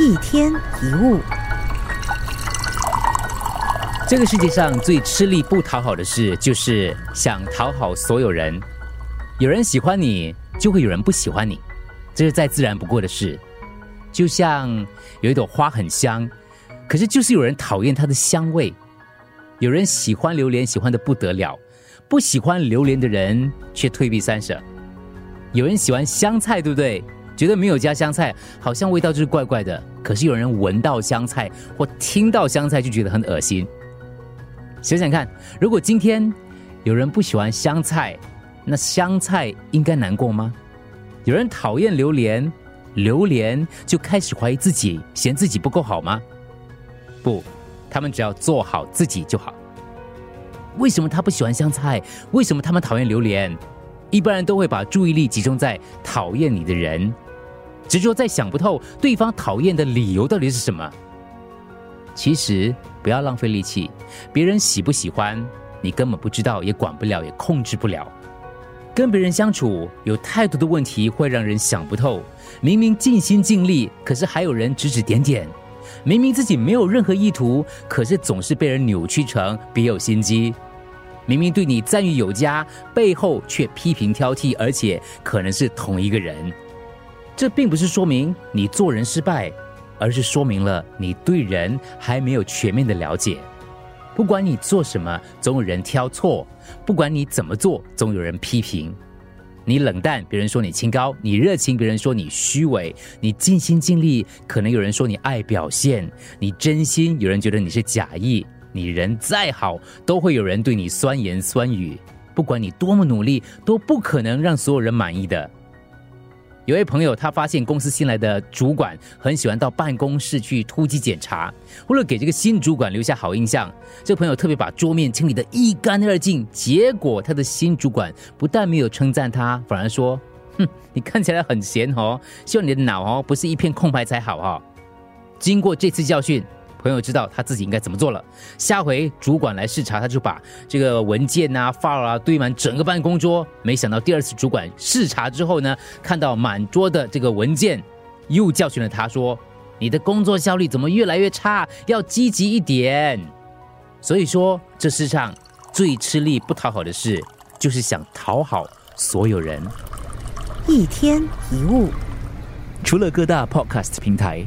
一天一物，这个世界上最吃力不讨好的事，就是想讨好所有人。有人喜欢你，就会有人不喜欢你，这是再自然不过的事。就像有一朵花很香，可是就是有人讨厌它的香味。有人喜欢榴莲，喜欢的不得了；不喜欢榴莲的人却退避三舍。有人喜欢香菜，对不对？觉得没有加香菜，好像味道就是怪怪的。可是有人闻到香菜或听到香菜就觉得很恶心。想想看，如果今天有人不喜欢香菜，那香菜应该难过吗？有人讨厌榴莲。榴莲就开始怀疑自己，嫌自己不够好吗？不，他们只要做好自己就好。为什么他不喜欢香菜？为什么他们讨厌榴莲？一般人都会把注意力集中在讨厌你的人，执着在想不透对方讨厌的理由到底是什么。其实不要浪费力气，别人喜不喜欢你根本不知道，也管不了，也控制不了。跟别人相处有太多的问题会让人想不透。明明尽心尽力，可是还有人指指点点；明明自己没有任何意图，可是总是被人扭曲成别有心机。明明对你赞誉有加，背后却批评挑剔，而且可能是同一个人。这并不是说明你做人失败，而是说明了你对人还没有全面的了解。不管你做什么，总有人挑错；不管你怎么做，总有人批评。你冷淡，别人说你清高；你热情，别人说你虚伪；你尽心尽力，可能有人说你爱表现；你真心，有人觉得你是假意；你人再好，都会有人对你酸言酸语。不管你多么努力，都不可能让所有人满意的。有位朋友，他发现公司新来的主管很喜欢到办公室去突击检查。为了给这个新主管留下好印象，这朋友特别把桌面清理得一干二净。结果他的新主管不但没有称赞他，反而说：“哼，你看起来很闲哦，希望你的脑哦不是一片空白才好哈。”经过这次教训。朋友知道他自己应该怎么做了。下回主管来视察，他就把这个文件啊、file 啊堆满整个办公桌。没想到第二次主管视察之后呢，看到满桌的这个文件，又教训了他说：“你的工作效率怎么越来越差？要积极一点。”所以说，这世上最吃力不讨好的事，就是想讨好所有人。一天一物，除了各大 podcast 平台。